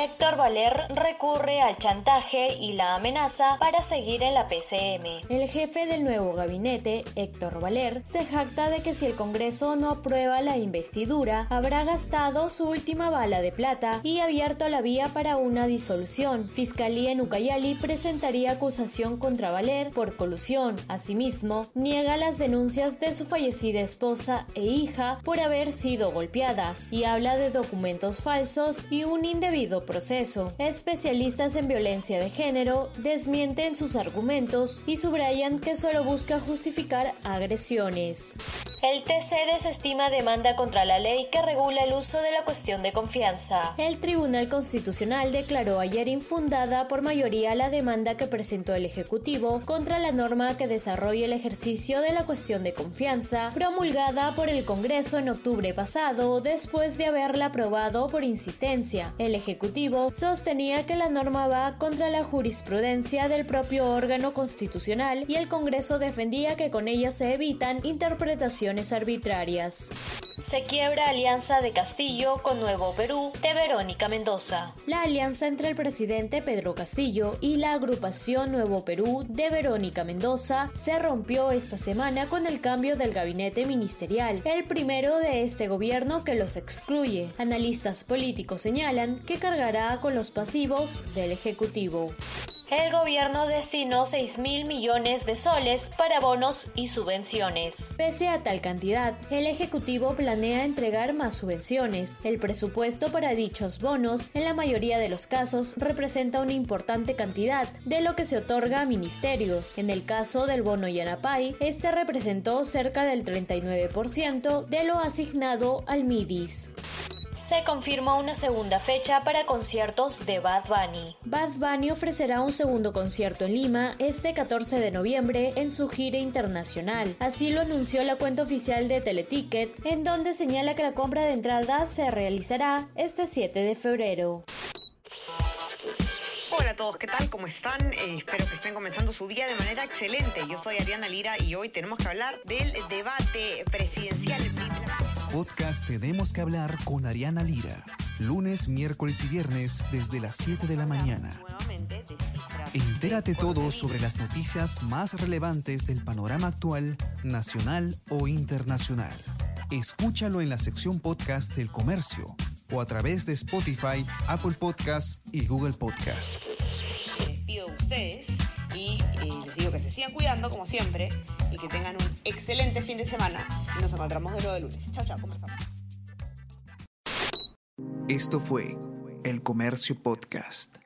Héctor Valer recurre al chantaje y la amenaza para seguir en la PCM. El jefe del nuevo gabinete, Héctor Valer, se jacta de que si el Congreso no aprueba la investidura, habrá gastado su última bala de plata y abierto la vía para una disolución. Fiscalía en Ucayali presentaría acusación contra Valer por colusión. Asimismo, niega las denuncias de su fallecida esposa e hija por haber sido golpeadas y habla de documentos falsos y un indebido proceso. Especialistas en violencia de género desmienten sus argumentos y subrayan que solo busca justificar agresiones. El TC desestima demanda contra la ley que regula el uso de la cuestión de confianza. El Tribunal Constitucional declaró ayer infundada por mayoría la demanda que presentó el Ejecutivo contra la norma que desarrolla el ejercicio de la cuestión de confianza, promulgada por el Congreso en octubre pasado después de haberla aprobado por insistencia. El Ejecutivo sostenía que la norma va contra la jurisprudencia del propio órgano constitucional y el Congreso defendía que con ella se evitan interpretaciones arbitrarias. Se quiebra alianza de Castillo con Nuevo Perú de Verónica Mendoza. La alianza entre el presidente Pedro Castillo y la agrupación Nuevo Perú de Verónica Mendoza se rompió esta semana con el cambio del gabinete ministerial, el primero de este gobierno que los excluye. Analistas políticos señalan que cargará con los pasivos del Ejecutivo el gobierno destinó 6 mil millones de soles para bonos y subvenciones. Pese a tal cantidad, el Ejecutivo planea entregar más subvenciones. El presupuesto para dichos bonos, en la mayoría de los casos, representa una importante cantidad de lo que se otorga a ministerios. En el caso del bono Yanapay, este representó cerca del 39% de lo asignado al MIDIS se confirmó una segunda fecha para conciertos de Bad Bunny. Bad Bunny ofrecerá un segundo concierto en Lima este 14 de noviembre en su gira internacional. Así lo anunció la cuenta oficial de Teleticket, en donde señala que la compra de entradas se realizará este 7 de febrero. Hola a todos, ¿qué tal? ¿Cómo están? Eh, espero que estén comenzando su día de manera excelente. Yo soy Ariana Lira y hoy tenemos que hablar del debate presidencial podcast Tenemos que hablar con Ariana Lira. Lunes, miércoles y viernes desde las 7 de la mañana. Entérate todo sobre las noticias más relevantes del panorama actual, nacional o internacional. Escúchalo en la sección podcast del comercio o a través de Spotify, Apple Podcast y Google Podcast. Les pido a ustedes y eh, les digo que se sigan cuidando como siempre y que tengan un excelente fin de semana nos encontramos de de lunes. Chao, chao, ¿cómo están? Esto fue El Comercio Podcast.